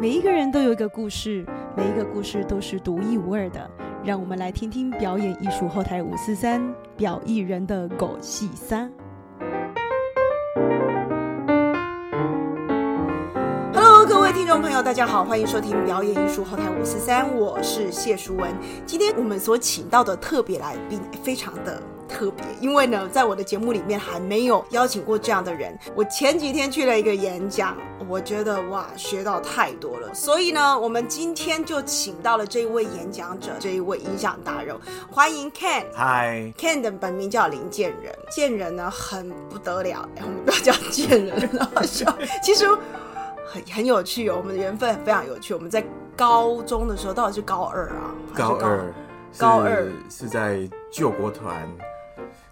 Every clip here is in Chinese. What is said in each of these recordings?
每一个人都有一个故事，每一个故事都是独一无二的。让我们来听听表演艺术后台五四三表艺人的狗戏三。Hello，各位听众朋友，大家好，欢迎收听表演艺术后台五四三，我是谢淑文。今天我们所请到的特别来宾非常的。特别，因为呢，在我的节目里面还没有邀请过这样的人。我前几天去了一个演讲，我觉得哇，学到太多了。所以呢，我们今天就请到了这一位演讲者，这一位影响大人，欢迎 Ken。Hi，Ken 的本名叫林建仁，建仁呢很不得了，我们都叫建仁，其实很很有趣哦，我们的缘分非常有趣。我们在高中的时候，到底是高二啊？高二，高二是在救国团。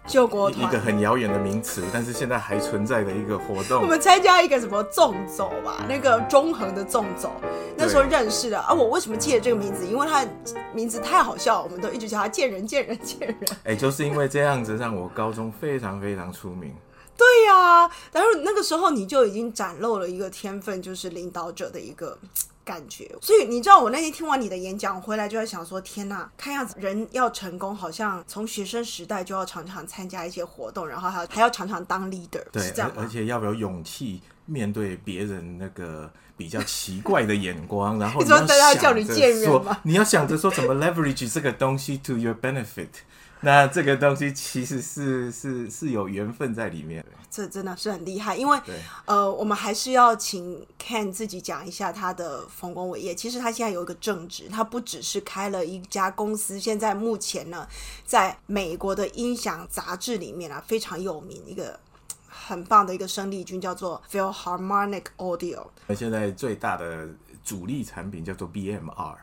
救国团一个很遥远的名词，但是现在还存在的一个活动。我们参加一个什么纵走吧，那个中横的纵走，那时候认识的啊。我为什么记得这个名字？因为他名字太好笑，我们都一直叫他见人见人见人。哎，就是因为这样子，让我高中非常非常出名。对呀，然后那个时候你就已经展露了一个天分，就是领导者的一个。感觉，所以你知道，我那天听完你的演讲回来，就在想说：天呐，看样子人要成功，好像从学生时代就要常常参加一些活动，然后还还要常常当 leader，对，这样。而且要不要勇气面对别人那个比较奇怪的眼光？然后你 说大家叫你贱人吗？你要想着说怎么 leverage 这个东西 to your benefit。那这个东西其实是是是有缘分在里面，这真的是很厉害。因为呃，我们还是要请 Ken 自己讲一下他的丰功伟业。其实他现在有一个正职，他不只是开了一家公司，现在目前呢，在美国的音响杂志里面啊非常有名，一个很棒的一个生力军，叫做 Philharmonic Audio。那现在最大的主力产品叫做 BMR。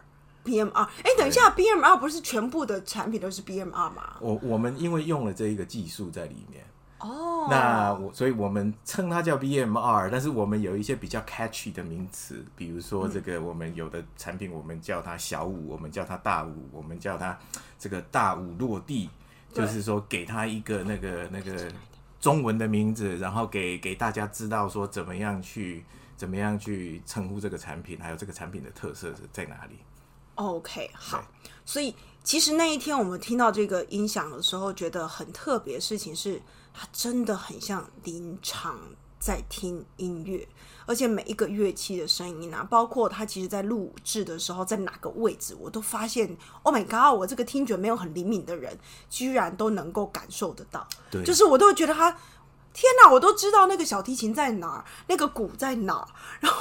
B M R，哎，等一下，B M R 不是全部的产品都是 B M R 吗？我我们因为用了这一个技术在里面，哦，那我所以我们称它叫 B M R，但是我们有一些比较 catchy 的名词，比如说这个我们有的产品我们叫它小五，我们叫它大五，我们叫它这个大五落地，就是说给它一个那个那个中文的名字，然后给给大家知道说怎么样去怎么样去称呼这个产品，还有这个产品的特色是在哪里。OK，好，所以其实那一天我们听到这个音响的时候，觉得很特别。事情是，它真的很像临场在听音乐，而且每一个乐器的声音啊，包括它其实在录制的时候在哪个位置，我都发现，Oh my God！我这个听觉没有很灵敏的人，居然都能够感受得到。对，就是我都觉得它。天哪，我都知道那个小提琴在哪儿，那个鼓在哪儿，然后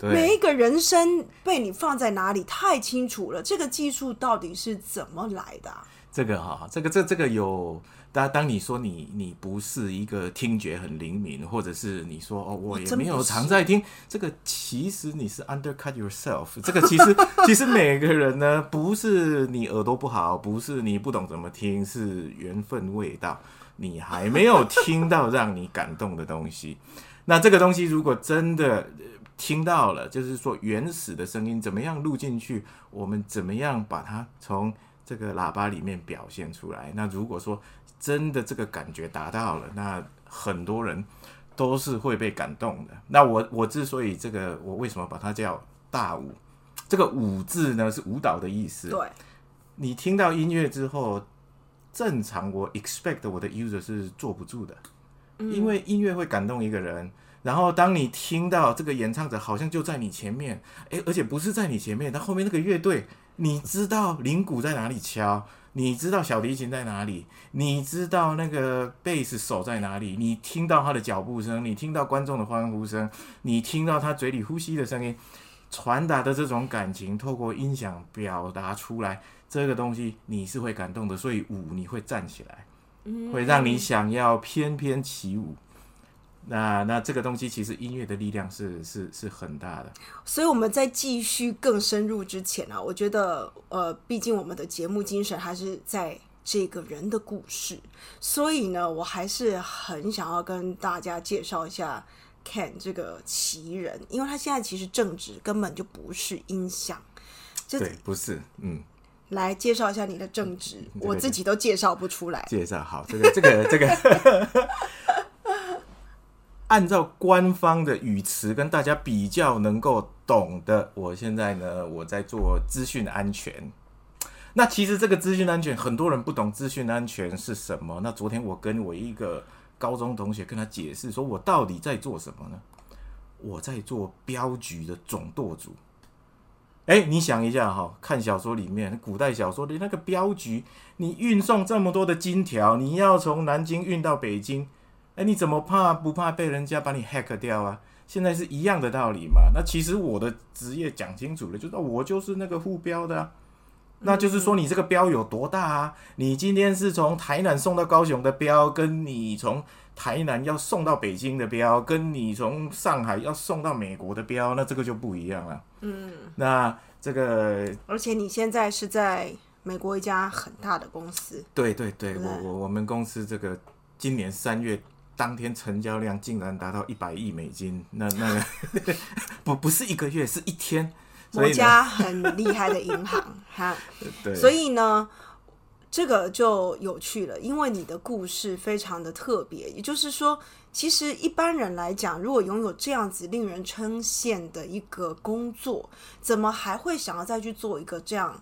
每一个人声被你放在哪里，太清楚了。这个技术到底是怎么来的？这个哈，这个这这个有，当当你说你你不是一个听觉很灵敏，或者是你说哦，我也没有常在听，这个其实你是 undercut yourself。这个其实其实每个人呢，不是你耳朵不好，不是你不懂怎么听，是缘分未到。你还没有听到让你感动的东西，那这个东西如果真的听到了，就是说原始的声音怎么样录进去，我们怎么样把它从这个喇叭里面表现出来？那如果说真的这个感觉达到了，那很多人都是会被感动的。那我我之所以这个，我为什么把它叫大舞？这个舞字呢是舞蹈的意思。对，你听到音乐之后。正常，我 expect 我的 user 是坐不住的，因为音乐会感动一个人。然后当你听到这个演唱者好像就在你前面，诶，而且不是在你前面，他后面那个乐队，你知道铃鼓在哪里敲，你知道小提琴在哪里，你知道那个贝斯手在哪里，你听到他的脚步声，你听到观众的欢呼声，你听到他嘴里呼吸的声音，传达的这种感情，透过音响表达出来。这个东西你是会感动的，所以舞你会站起来，会让你想要翩翩起舞。那那这个东西其实音乐的力量是是是很大的。所以我们在继续更深入之前啊，我觉得呃，毕竟我们的节目精神还是在这个人的故事，所以呢，我还是很想要跟大家介绍一下 Ken 这个奇人，因为他现在其实正职根本就不是音响，对，不是，嗯。来介绍一下你的正职，我自己都介绍不出来。介绍好，这个这个 这个，按照官方的语词跟大家比较能够懂的，我现在呢，我在做资讯安全。那其实这个资讯安全，很多人不懂资讯安全是什么。那昨天我跟我一个高中同学跟他解释，说我到底在做什么呢？我在做镖局的总舵主。哎，你想一下哈，看小说里面古代小说的那个镖局，你运送这么多的金条，你要从南京运到北京。哎，你怎么怕不怕被人家把你 hack 掉啊？现在是一样的道理嘛。那其实我的职业讲清楚了，就是我就是那个护镖的。那就是说你这个镖有多大啊？你今天是从台南送到高雄的镖，跟你从台南要送到北京的标，跟你从上海要送到美国的标，那这个就不一样了。嗯，那这个，而且你现在是在美国一家很大的公司。对对对，我我我们公司这个今年三月。当天成交量竟然达到一百亿美金，那那个 不不是一个月，是一天。国家很厉害的银行哈，对，所以呢，这个就有趣了，因为你的故事非常的特别。也就是说，其实一般人来讲，如果拥有这样子令人称羡的一个工作，怎么还会想要再去做一个这样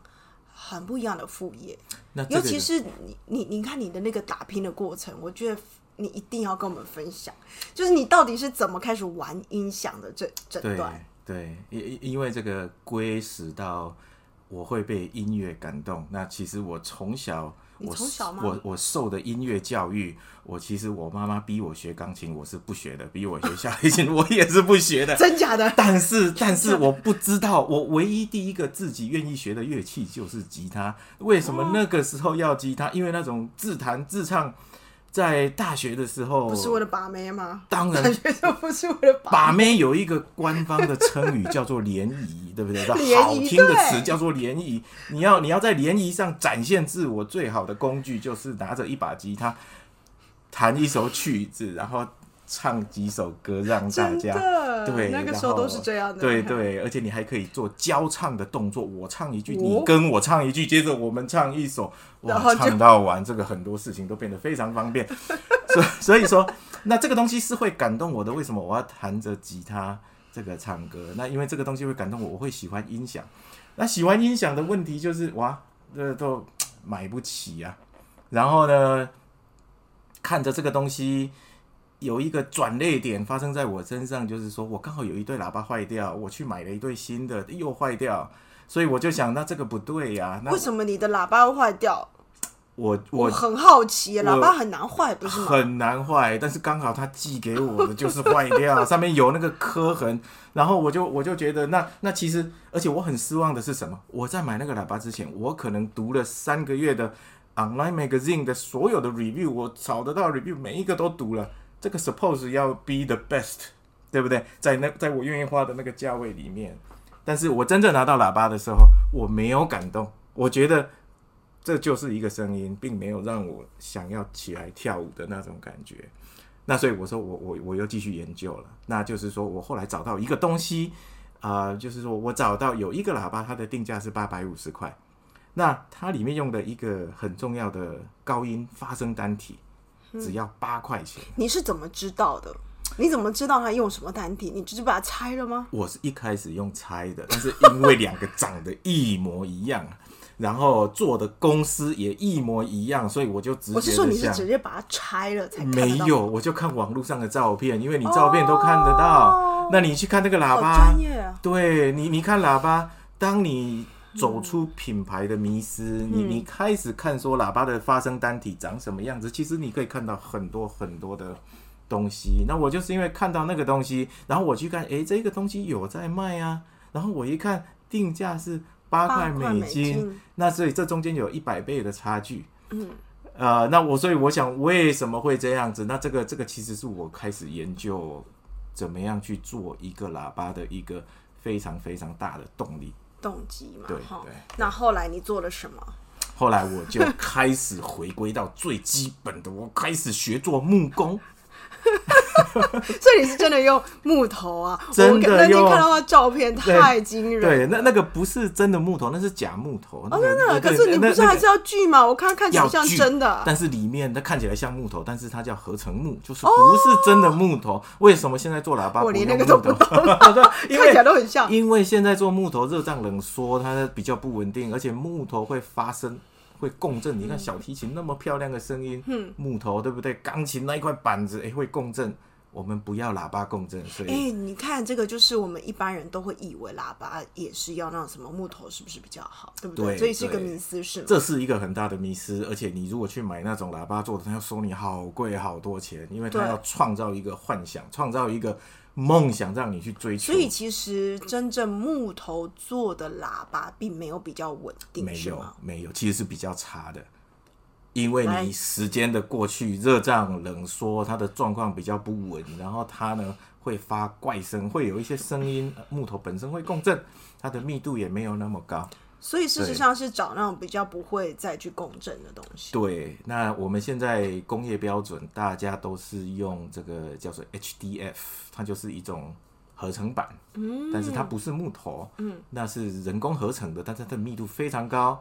很不一样的副业？那尤其是你你你看你的那个打拼的过程，我觉得。你一定要跟我们分享，就是你到底是怎么开始玩音响的这这段？对，因因为这个归始到我会被音乐感动。那其实我从小，我从小吗？我我受的音乐教育，我其实我妈妈逼我学钢琴，我是不学的；逼我学小提琴，我也是不学的。真假的？但是但是我不知道，我唯一第一个自己愿意学的乐器就是吉他。为什么那个时候要吉他？因为那种自弹自唱。在大学的时候，不是为了把妹吗？当然，大学就不是为了把妹。有一个官方的称语叫做联谊，对不对？好听的词叫做联谊。你要你要在联谊上展现自我，最好的工具就是拿着一把吉他，弹一首曲子，然后。唱几首歌让大家对，那个时候都是这样的。对对，而且你还可以做交唱的动作，我唱一句，你跟我唱一句，接着我们唱一首，哇，唱到完，这个很多事情都变得非常方便。所所以说，那这个东西是会感动我的。为什么我要弹着吉他这个唱歌？那因为这个东西会感动我，我会喜欢音响。那喜欢音响的问题就是，哇，这都买不起啊。然后呢，看着这个东西。有一个转捩点发生在我身上，就是说我刚好有一对喇叭坏掉，我去买了一对新的，又坏掉，所以我就想，那这个不对呀。为什么你的喇叭会坏掉？我我很好奇，喇叭很难坏，不是吗？很难坏，但是刚好他寄给我的就是坏掉，上面有那个磕痕，然后我就我就觉得，那那其实，而且我很失望的是什么？我在买那个喇叭之前，我可能读了三个月的 online magazine 的所有的 review，我找得到 review，每一个都读了。这个 suppose 要 be the best，对不对？在那在我愿意花的那个价位里面，但是我真正拿到喇叭的时候，我没有感动。我觉得这就是一个声音，并没有让我想要起来跳舞的那种感觉。那所以我说，我我我又继续研究了。那就是说我后来找到一个东西啊，就是说我找到有一个喇叭，它的定价是八百五十块。那它里面用的一个很重要的高音发声单体。只要八块钱，你是怎么知道的？你怎么知道他用什么单体？你直接把它拆了吗？我是一开始用拆的，但是因为两个长得一模一样，然后做的公司也一模一样，所以我就直接。我是说你是直接把它拆了才？没有，我就看网络上的照片，因为你照片都看得到。那你去看那个喇叭，专业啊！对你，你看喇叭，当你。走出品牌的迷失，你你开始看说喇叭的发声单体长什么样子，其实你可以看到很多很多的东西。那我就是因为看到那个东西，然后我去看，诶，这个东西有在卖啊。然后我一看定价是八块美金，那所以这中间有一百倍的差距。嗯，呃，那我所以我想为什么会这样子？那这个这个其实是我开始研究怎么样去做一个喇叭的一个非常非常大的动力。动机嘛，对对。那后来你做了什么？后来我就开始回归到最基本的，我开始学做木工。所以你是真的用木头啊？真的我那天看到他照片太惊人了。对，那那个不是真的木头，那是假木头。哦，真的。可是你不是还是要锯吗？我看它看起来像真的。但是里面它看起来像木头，但是它叫合成木，就是不是真的木头。为什么现在做喇叭我连那个都不头？因看起来都很像。因为现在做木头热胀冷缩，它比较不稳定，而且木头会发生。会共振，你看小提琴那么漂亮的声音，嗯木头对不对？钢琴那一块板子，哎、会共振。我们不要喇叭共振，所以哎、你看这个就是我们一般人都会以为喇叭也是要那种什么木头，是不是比较好？对不对？对所以是一个迷思，是吗？这是一个很大的迷思，而且你如果去买那种喇叭做的，他要收你好贵好多钱，因为他要创造一个幻想，创造一个梦想让你去追求。所以其实真正木头做的喇叭并没有比较稳定，没有？没有，其实是比较差的，因为你时间的过去，热胀冷缩，它的状况比较不稳，然后它呢会发怪声，会有一些声音，呃木头本身会共振，它的密度也没有那么高。所以事实上是找那种比较不会再去共振的东西。对，那我们现在工业标准，大家都是用这个叫做 HDF，它就是一种合成板，嗯，但是它不是木头，嗯，那是人工合成的，但是它的密度非常高，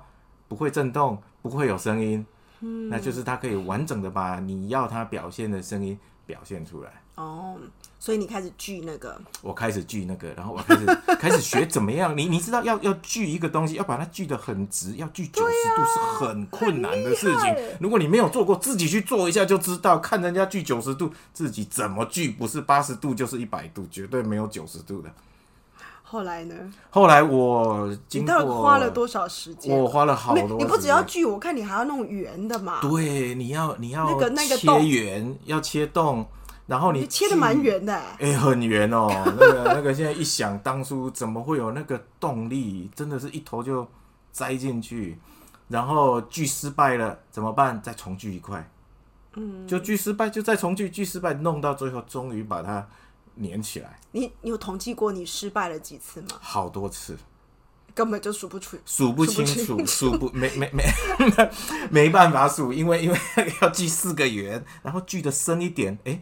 不会震动，不会有声音，嗯，那就是它可以完整的把你要它表现的声音表现出来。哦，所以你开始锯那个，我开始锯那个，然后我开始 开始学怎么样。你你知道要要锯一个东西，要把它锯得很直，要锯九十度是很困难的事情。如果你没有做过，自己去做一下就知道。看人家锯九十度，自己怎么锯，不是八十度就是一百度，绝对没有九十度的。后来呢？后来我你经到底过花了多少时间？我花了好多，没你不只要锯，我看你还要弄圆的嘛。对，你要你要那个那个切圆，要切洞，然后你你切的蛮锯圆的、欸，哎、很圆哦，那个那个，现在一想，当初怎么会有那个动力？真的是一头就栽进去，然后锯失败了怎么办？再重锯一块，嗯，就锯失败，就再重锯，锯失败，弄到最后终于把它粘起来，你你有统计过你失败了几次吗？好多次，根本就数不出。数不清楚，数不没没没 没办法数，因为因为要锯四个圆，然后锯的深一点，哎、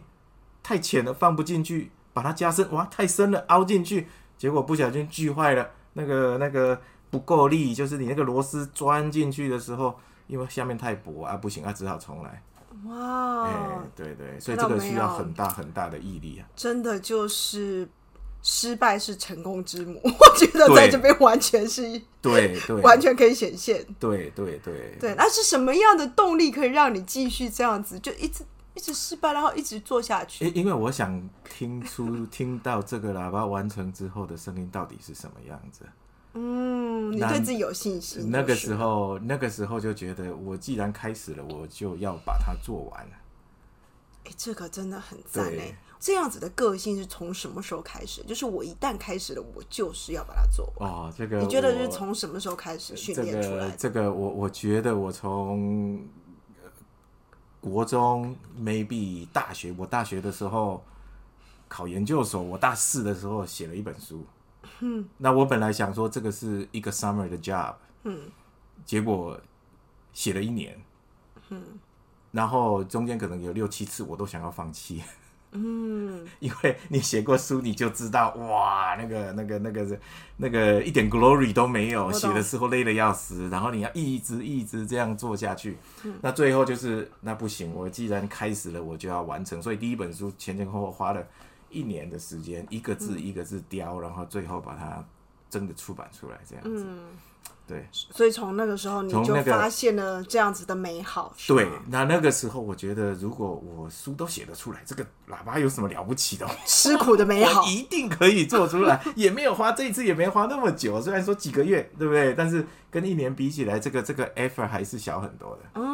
太浅了放不进去，把它加深，哇，太深了凹进去，结果不小心锯坏了，那个那个不够力，就是你那个螺丝钻进去的时候，因为下面太薄啊，不行啊，只好重来。哇，哎、对对，所以这个需要很大很大的毅力啊。真的就是失败是成功之母，我觉得在这边完全是对对 完全可以显现。对对对对，那是什么样的动力可以让你继续这样子，就一直一直失败，然后一直做下去？因因为我想听出 听到这个喇叭完成之后的声音到底是什么样子。嗯，你对自己有信心。那个时候，那个时候就觉得，我既然开始了，我就要把它做完。哎、这个真的很赞对哎！这样子的个性是从什么时候开始？就是我一旦开始了，我就是要把它做完。哦，这个你觉得是从什么时候开始训练出来的？个这个我我觉得我从呃国中 maybe 大学，我大学的时候考研究所，我大四的时候写了一本书。嗯，那我本来想说这个是一个 summer 的 job，嗯，结果写了一年，嗯，然后中间可能有六七次我都想要放弃。嗯，因为你写过书，你就知道哇，那个、那个、那个、那个一点 glory 都没有，写的时候累得要死，然后你要一直一直这样做下去，那最后就是那不行，我既然开始了，我就要完成，所以第一本书前前后后花了一年的时间，一个字一个字雕，然后最后把它真的出版出来，这样子，对。所以从那个时候你就发现了这样子的美好，是对，那那个时候我觉得，如果我书都写得出来，这个喇叭有什么了不起的？吃苦的美好。一定可以做出来，也没有花这一次也没花那么久，虽然说几个月，对不对？但是跟一年比起来，这个这个 effort 还是小很多的。嗯，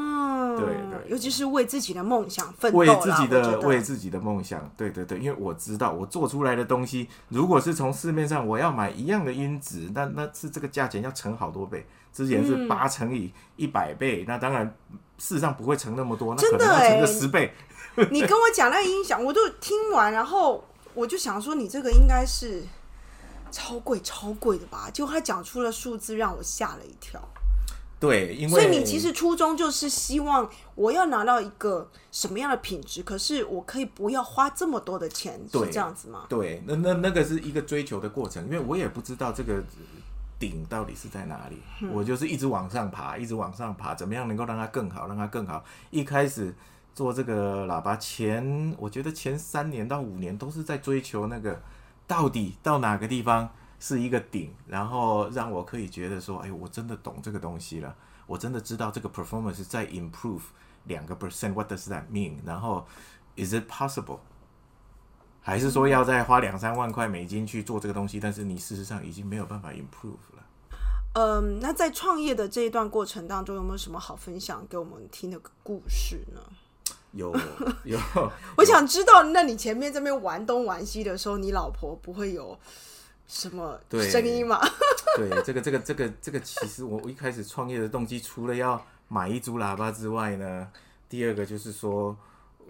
对对尤其是为自己的梦想奋斗为自己的为自己的梦想，对对对，因为我知道我做出来的东西，如果是从市面上我要买一样的音质，那那是这个价钱要乘好多倍，之前是嗯八乘以一百倍，那当然事实上不会乘那么多，那真的可能要乘个欸十倍。你跟我讲那个音响，我都听完，然后我就想说，你这个应该是超贵超贵的吧？结果他讲出了数字，让我吓了一跳。对，因为所以你其实初衷就是希望我要拿到一个什么样的品质，可是我可以不要花这么多的钱，是这样子吗？对，那那那个是一个追求的过程，因为我也不知道这个顶到底是在哪里，我就是一直往上爬，一直往上爬，怎么样能够让它更好，让它更好？一开始做这个喇叭前，我觉得前三年到五年都是在追求那个到底到哪个地方。是一个顶，然后让我可以觉得说，哎，我真的懂这个东西了，我真的知道这个 performance 在 improve 两个 percent，what does that mean？然后 is it possible？还是说要再花两三万块美金去做这个东西？但是你事实上已经没有办法 improve 了。嗯，那在创业的这一段过程当中，有没有什么好分享给我们听的故事呢？有 有，我想知道，那你前面这边玩东玩西的时候，你老婆不会有？什么声音嘛？对，这个这个这个这个，其实我我一开始创业的动机，除了要买一组喇叭之外呢，第二个就是说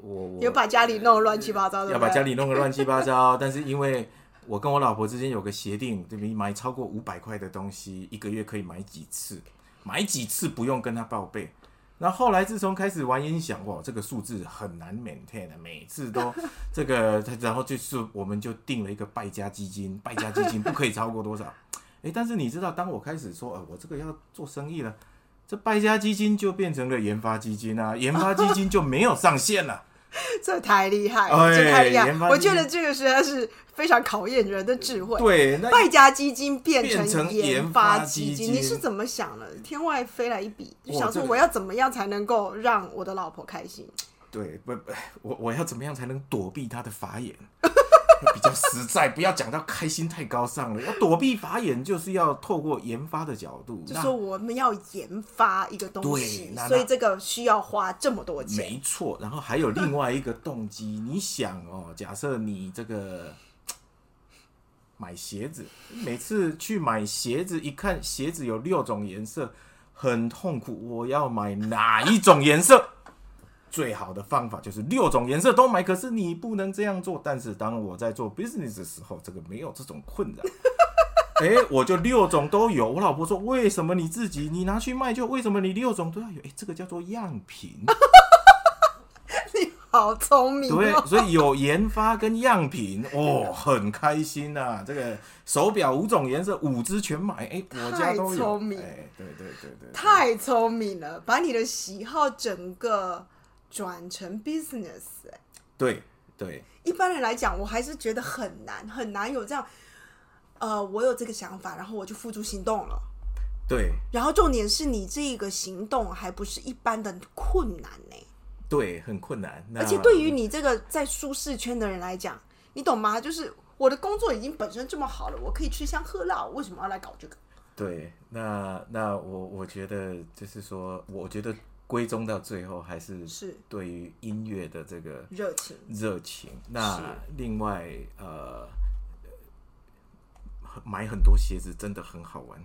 我我有把家里弄得乱七八糟的，要把家里弄个乱七八糟。但是因为我跟我老婆之间有个协定，对不对？买超过五百块的东西，一个月可以买几次，买几次不用跟她报备。那后来自从开始玩音响，哇，这个数字很难 maintain 的，每次都 这个，然后就是我们就定了一个败家基金，败家基金不可以超过多少？哎，但是你知道，当我开始说，呃，我这个要做生意了，这败家基金就变成了研发基金啊，研发基金就没有上限了。这太厉害，这太厉害！我觉得这个实在是非常考验人的智慧。对，败家基金变成研发基金，你是怎么想的？天外飞来一笔，就想说我要怎么样才能够让我的老婆开心？对，不不，我我要怎么样才能躲避他的法眼？比较实在，不要讲到开心太高尚了。要躲避法眼，就是要透过研发的角度，就说我们要研发一个东西，所以这个需要花这么多钱。没错，然后还有另外一个动机，你想哦，假设你这个买鞋子，每次去买鞋子，一看鞋子有六种颜色，很痛苦，我要买哪一种颜色？最好的方法就是六种颜色都买，可是你不能这样做。但是当我在做 business 的时候，这个没有这种困扰。哎，我就六种都有。我老婆说：“为什么你自己你拿去卖就为什么你六种都要有？”哎，这个叫做样品。你好聪明。对，所以有研发跟样品 哦，很开心呐。这个手表五种颜色，五只全买。哎，我家都有。哎，对对对对，太聪明了，把你的喜好整个。转成 business，对对，一般人来讲，我还是觉得很难很难有这样，呃，我有这个想法，然后我就付诸行动了，对，然后重点是你这个行动还不是一般的困难呢，对，很困难，而且对于你这个在舒适圈的人来讲，你懂吗？就是我的工作已经本身这么好了，我可以吃香喝辣，为什么要来搞这个？对，那那我我觉得就是说，我觉得。归宗到最后还是是对于音乐的这个热情热情。那另外呃，买很多鞋子真的很好玩。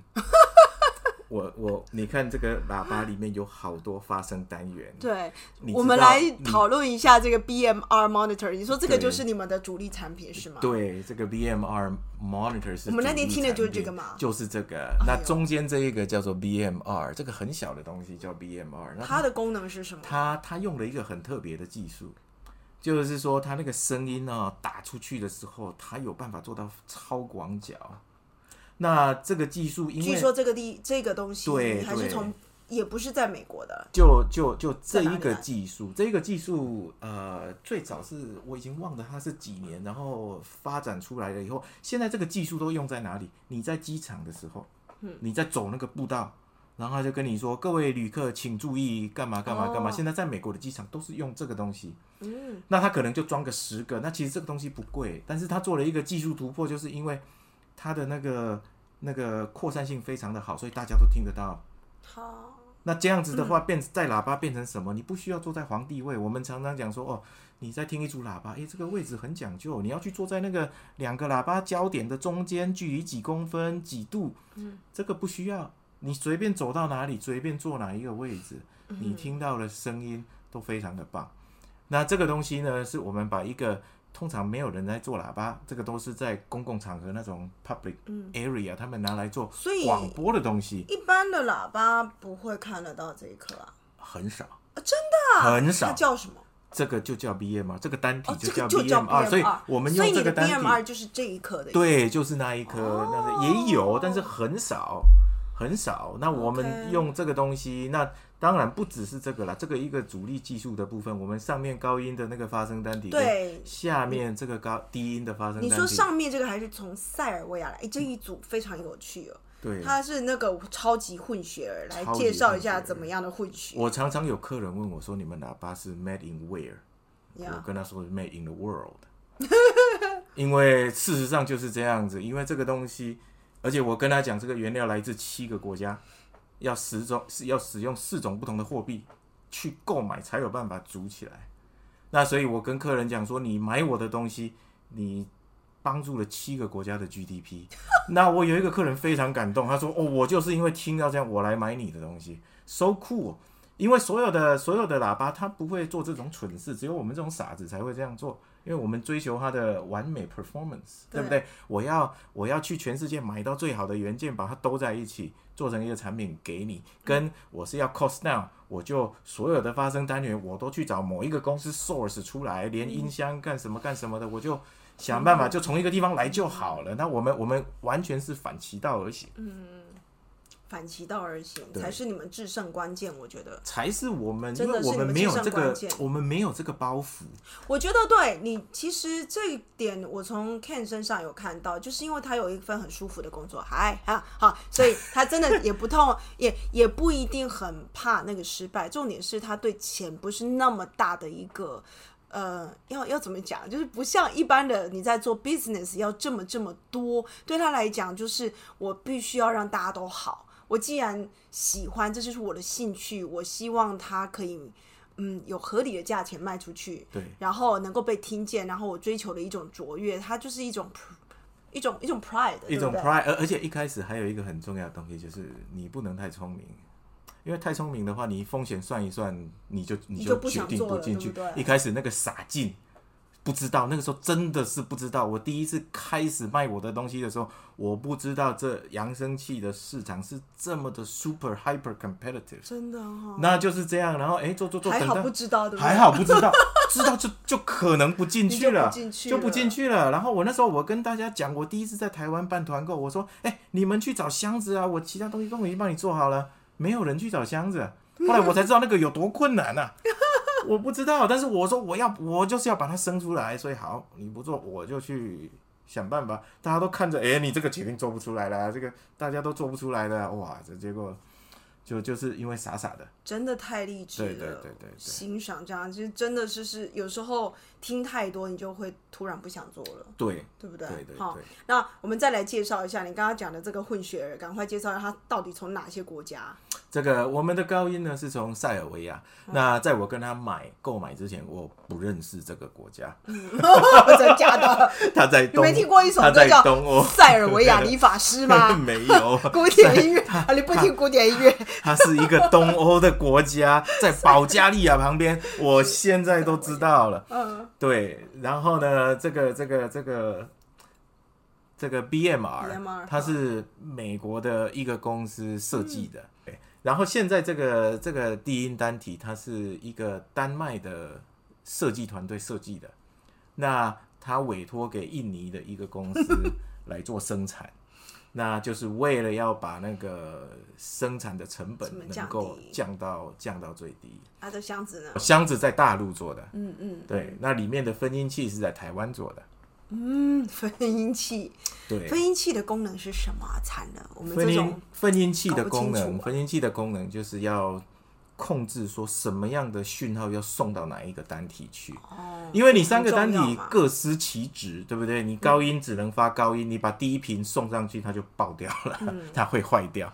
我我你看这个喇叭里面有好多发声单元。对，我们来讨论一下这个 BMR monitor。你说这个就是你们的主力产品是吗？对，这个 BMR monitor 是。我们那天听的就是这个嘛。就是这个。那中间这一个叫做 BMR，这个很小的东西叫 BMR。它的功能是什么？它它用了一个很特别的技术，就是说它那个声音呢打出去的时候，它有办法做到超广角。那这个技术，因为据说这个地这个东西，对，还是从也不是在美国的，就就就这一个技术，这一个技术呃，最早是我已经忘了它是几年，然后发展出来了以后，现在这个技术都用在哪里？你在机场的时候，嗯，你在走那个步道，然后他就跟你说，各位旅客请注意，干嘛干嘛干嘛。现在在美国的机场都是用这个东西，嗯，那他可能就装个十个，那其实这个东西不贵，但是他做了一个技术突破，就是因为。它的那个那个扩散性非常的好，所以大家都听得到。好，那这样子的话，变在喇叭变成什么？你不需要坐在皇帝位。我们常常讲说，哦，你在听一组喇叭，诶，这个位置很讲究，你要去坐在那个两个喇叭焦点的中间，距离几公分、几度。嗯，这个不需要，你随便走到哪里，随便坐哪一个位置，你听到的声音都非常的棒。那这个东西呢，是我们把一个通常没有人在做喇叭，这个都是在公共场合那种 public area，他们拿来做广播的东西。一般的喇叭不会看得到这一颗啊，很少，啊真的啊、很少。它叫什么？这个就叫 BMR，这个单体就叫 BMR，所以我们所以你的用这个单 BMR 体，就是这一颗的。对，就是那一颗，那是也有，哦但是很少很少。那我们用这个东西，那当然不只是这个啦，这个一个主力技术的部分，我们上面高音的那个发声单体，对下面这个高低音的发声单体，你说上面这个还是从塞尔维亚来，诶这一组非常有趣哦。对，他是那个超级混血儿，来介绍一下怎么样的混血。我常常有客人问我说：“你们喇叭是 made in where？” 我，跟他说是 made in the world，因为事实上就是这样子。因为这个东西，而且我跟他讲，这个原料来自七个国家，要十种是要使用四种不同的货币去购买才有办法组起来。那所以我跟客人讲说，你买我的东西，你帮助了七个国家的 GDP。那我有一个客人非常感动，他说：“哦，我就是因为听到这样，我来买你的东西，so cool。”因为所有的所有的喇叭，他不会做这种蠢事，只有我们这种傻子才会这样做。因为我们追求它的完美 performance，对对不对？我要我要去全世界买到最好的元件，把它兜在一起，做成一个产品给你。跟我是要 cost down，我就所有的发声单元我都去找某一个公司 source 出来，连音箱干什么干什么的，我就想办法就从一个地方来就好了。那我们我们完全是反其道而行。反其道而行才是你们制胜关键。我觉得，才是我们，真的是我们没有这个我们没有这个包袱。我觉得对你，其实这一点我从 Ken 身上有看到，就是因为他有一份很舒服的工作，还啊好，所以他真的也不痛，也也不一定很怕那个失败。重点是他对钱不是那么大的一个。呃，要要怎么讲？就是不像一般的你在做 business 要这么这么多，对他来讲，就是我必须要让大家都好。我既然喜欢，这就是我的兴趣，我希望它可以嗯有合理的价钱卖出去，对，然后能够被听见，然后我追求的一种卓越，它就是一种一种一种 pride，一种 pride，而而且一开始还有一个很重要的东西，就是你不能太聪明，因为太聪明的话，你风险算一算，你就你你就不决定想做了进去。对不对？一开始那个傻劲，不知道，那个时候真的是不知道。我第一次开始卖我的东西的时候，我不知道这扬声器的市场是这么的 super hyper competitive，真的哈、那就是这样。然后哎，做做做，还好不知道，对？还好不知道，知道就就可能不进去了，就不进去了进去了。然后我那时候我跟大家讲，我第一次在台湾办团购，我说，哎、你们去找箱子啊，我其他东西都已经帮你做好了，没有人去找箱子。后来我才知道那个有多困难啊！我不知道，但是我说我要，我就是要把它生出来，所以好，你不做我就去想办法。大家都看着，哎、你这个决定做不出来了，这个大家都做不出来的，哇，这结果就就是因为傻傻的，真的太励志了，对对对对对欣赏这样，其实真的是是有时候听太多，你就会突然不想做了，对对不对？对对好对。那我们再来介绍一下你刚刚讲的这个混血儿，赶快介绍一下他到底从哪些国家？这个我们的高音呢是从塞尔维亚。嗯那在我跟他买购买之前，我不认识这个国家。真假的？他在东，你没听过一首歌叫？《塞尔维亚理发师》吗 没有，古典音乐啊，你不听古典音乐？它是一个东欧的国家，在保加利亚旁边。我现在都知道了。嗯，对，然后呢，这个这个这个这个 BMR，BMR 它是美国的一个公司设计的。对，然后现在这个这个低音单体，它是一个丹麦的设计团队设计的。那他委托给印尼的一个公司 来做生产。那就是为了要把那个生产的成本能够降到降到最低。它的箱子呢？箱子在大陆做的，嗯嗯对，那里面的分音器是在台湾做的，嗯，分音器，对，分音器的功能是什么啊？惨了，我们分音这种分音器的功能，啊分音器的功能就是要控制说什么样的讯号要送到哪一个单体去，哦，因为你三个单体各司其职，对不对？你高音只能发高音，你把低频送上去，它就爆掉了，它会坏掉。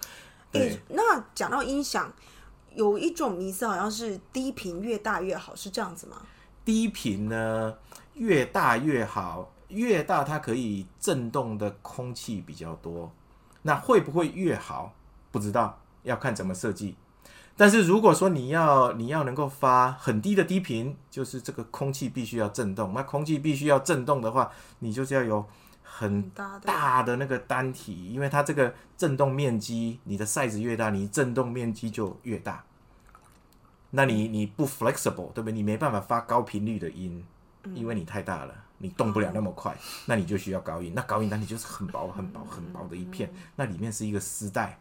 对诶，那讲到音响，有一种迷思好像是低频越大越好，是这样子吗？低频呢越大越好，越大它可以震动的空气比较多。那会不会越好？不知道，要看怎么设计。但是如果说你要你要能够发很低的低频，就是这个空气必须要震动。那空气必须要震动的话，你就是要有很大的那个单体，因为它这个震动面积，你的 size 越大，你震动面积就越大。那你你不 flexible，对不对？你没办法发高频率的音，因为你太大了，你动不了那么快。那你就需要高音。那高音单体就是很薄很薄很薄的一片，那里面是一个丝带。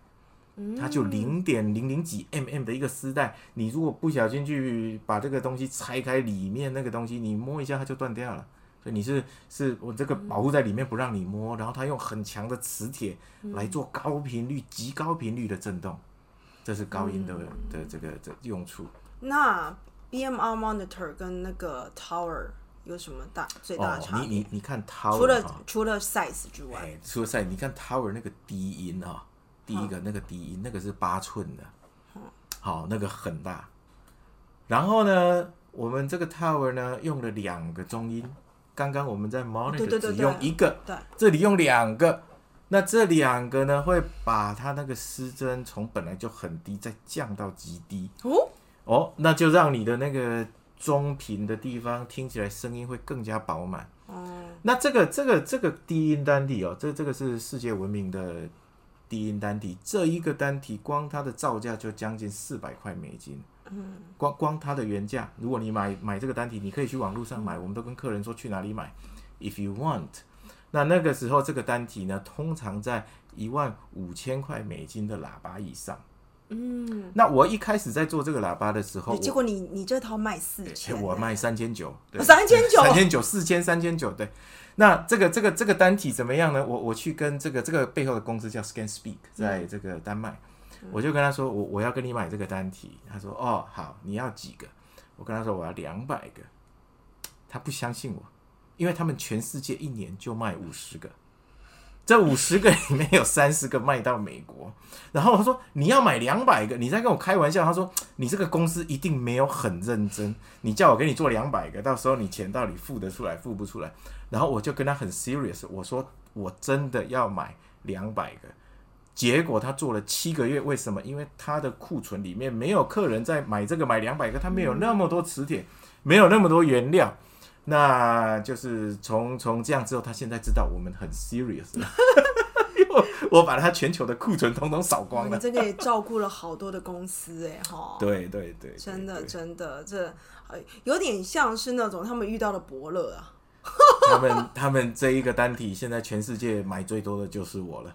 它就零点零零几 mm 的一个丝带，你如果不小心去把这个东西拆开，里面那个东西你摸一下它就断掉了。所以你是是我这个保护在里面不让你摸，然后它用很强的磁铁来做高频率、极高频率的震动，这是高音的的这个的用处。那 BMR monitor 跟那个 tower 有什么大最大的差别？你你你看 tower 除了除了 size 之外，除了 size，你看 tower 那个低音啊。第一个那个低音，那个是八寸的，好，那个很大。然后呢，我们这个 tower 呢用了两个中音，刚刚我们在 monitor 只用一个，对，这里用两个，那这两个呢会把它那个失真从本来就很低再降到极低。哦哦，那就让你的那个中频的地方听起来声音会更加饱满。哦，那这个这个这个低音单体哦，这这个是世界闻名的。低音单体这一个单体，光它的造价就将近四百块美金。嗯，光光它的原价，如果你买买这个单体，你可以去网络上买。我们都跟客人说去哪里买，if you want。那那个时候这个单体呢，通常在一万五千块美金的喇叭以上。嗯，那我一开始在做这个喇叭的时候，结果你你这套卖四千，我卖三千九，三千九，三千九，四千，三千九，对。那这个这个这个单体怎么样呢？我我去跟这个这个背后的公司叫 ScanSpeak，在这个丹麦，我就跟他说我我要跟你买这个单体，他说哦好，你要几个？我跟他说我要两百个，他不相信我，因为他们全世界一年就卖五十个。这五十个里面有三十个卖到美国，然后他说你要买两百个，你在跟我开玩笑。他说你这个公司一定没有很认真，你叫我给你做两百个，到时候你钱到底付得出来付不出来？然后我就跟他很 serious，我说我真的要买两百个。结果他做了七个月，为什么？因为他的库存里面没有客人在买这个买两百个，他没有那么多磁铁，没有那么多原料。那就是从从这样之后，他现在知道我们很 serious 了。我我把他全球的库存统统扫光了。真的也照顾了好多的公司哎哈。对对对，真的真的这有点像是那种他们遇到的伯乐啊。他们他们这一个单体现在全世界买最多的就是我了。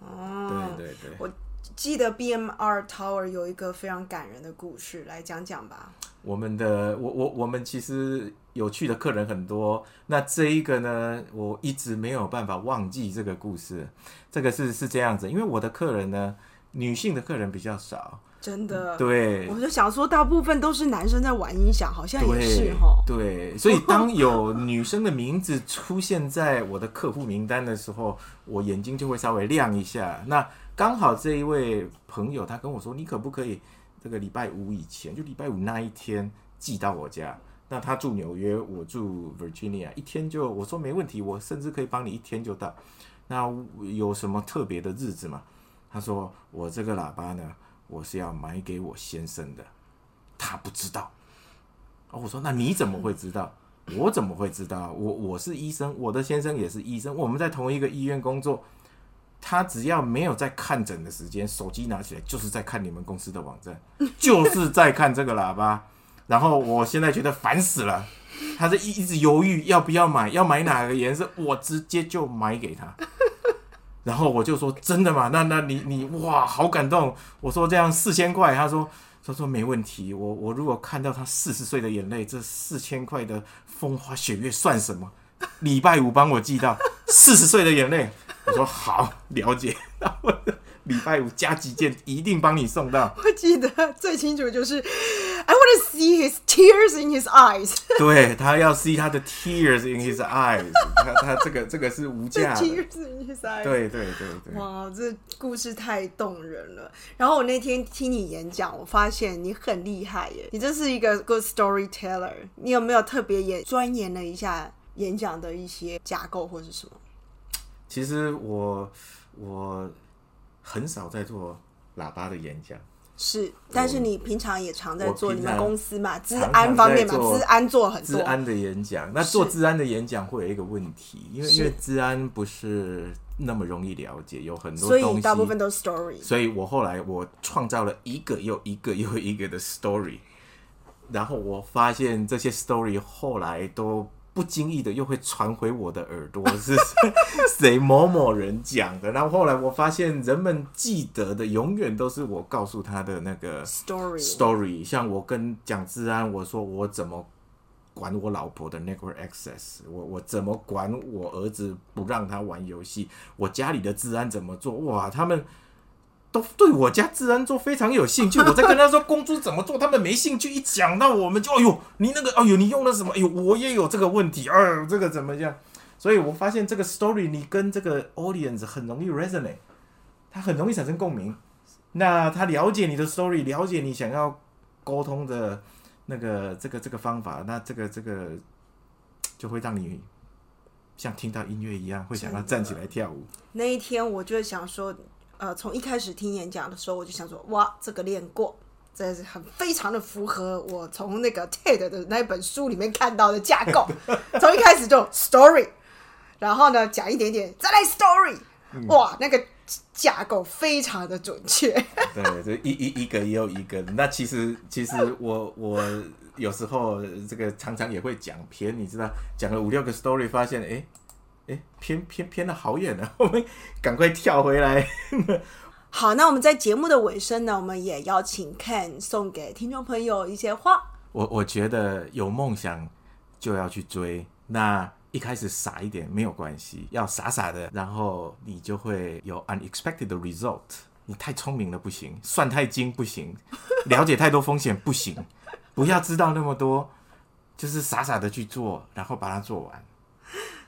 哦，对对对。我记得 BMR Tower 有一个非常感人的故事，来讲讲吧。我们的我我我们其实。有趣的客人很多，那这一个呢，我一直没有办法忘记这个故事。这个是是这样子，因为我的客人呢，女性的客人比较少，真的。对，我就想说，大部分都是男生在玩音响，好像也是哈。对，所以当有女生的名字出现在我的客户名单的时候，我眼睛就会稍微亮一下。那刚好这一位朋友他跟我说，你可不可以这个礼拜五以前，就礼拜五那一天寄到我家？那他住纽约，我住 Virginia，一天就我说没问题，我甚至可以帮你一天就到。那有什么特别的日子吗？他说我这个喇叭呢，我是要买给我先生的，他不知道。哦，我说那你怎么会知道？我怎么会知道？我我是医生，我的先生也是医生，我们在同一个医院工作。他只要没有在看诊的时间，手机拿起来就是在看你们公司的网站，就是在看这个喇叭。然后我现在觉得烦死了，他是一一直犹豫要不要买，要买哪个颜色，我直接就买给他。然后我就说真的吗？那那你你哇，好感动。我说这样四千块，他说他说没问题。我我如果看到他四十岁的眼泪，这四千块的风花雪月算什么？礼拜五帮我寄到四十岁的眼泪。我说好，了解。礼拜五加几件，一定帮你送到。我记得最清楚就是，I want to see his tears in his eyes。对他要 see 他的 tears in his eyes，他他这个这个是无价。tears in his eyes。对对对对。哇，这故事太动人了。然后我那天听你演讲，我发现你很厉害耶，你真是一个 good storyteller。你有没有特别研钻研了一下演讲的一些架构或者什么？其实我我。很少在做喇叭的演讲，是，但是你平常也常在做你们公司嘛，治安方面嘛，治安做很多。治安的演讲，那做治安的演讲会有一个问题，因为因为治安不是那么容易了解，有很多所东西，以大部分都是 story。所以我后来我创造了一个又一个又一个的 story，然后我发现这些 story 后来都不经意的又会传回我的耳朵，是谁某某人讲的。然后后来我发现人们记得的永远都是我告诉他的那个 story story。像我跟蒋志安，我说我怎么管我老婆的 network access，我我怎么管我儿子不让他玩游戏，我家里的治安怎么做？哇，他们都对我家治安做非常有兴趣。我在跟他说公猪怎么做，他们没兴趣。一讲到我们就，哎呦，你那个，哎呦，你用了什么？哎呦，我也有这个问题，哎，这个怎么样？所以我发现这个 story 你跟这个 audience 很容易 resonate，他很容易产生共鸣。那他了解你的 story，了解你想要沟通的那个这个这个方法，那这个这个就会让你像听到音乐一样，会想要站起来跳舞。那一天我就想说，呃，从一开始听演讲的时候，我就想说，哇，这个练过，这是很非常的符合我从那个 TED 的那本书里面看到的架构。从一开始就 story，然后呢讲一点点，再来 story，哇，那个架构非常的准确。对，这一一一个又一个。那其实其实我我有时候这个常常也会讲偏，你知道，讲了五六个 story，发现哎哎偏偏偏的好远了，我们赶快跳回来。好，那我们在节目的尾声呢，我们也邀请 Ken 送给听众朋友一些话。我我觉得有梦想就要去追，那一开始傻一点没有关系，要傻傻的，然后你就会有 unexpected 的 result。你太聪明了不行，算太精不行，了解太多风险不行，不要知道那么多，就是傻傻的去做，然后把它做完。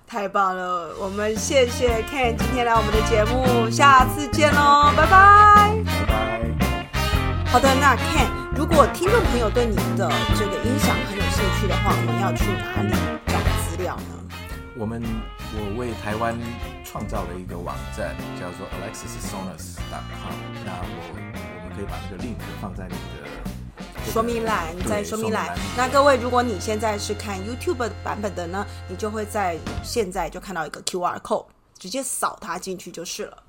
太棒了，我们谢谢 Ken 今天来我们的节目，下次见喽，拜拜。拜拜。好的，那 Ken，如果听众朋友对你的这个音响很有兴趣的话，我们要去哪里找资料呢？我们我为台湾创造了一个网站，叫做 alexissonas.com。那我我们可以把那个 link 放在你的说明栏对在说明栏。那各位，如果你现在是看 YouTube 版本的呢，你就会在现在就看到一个 QR code，直接扫它进去就是了。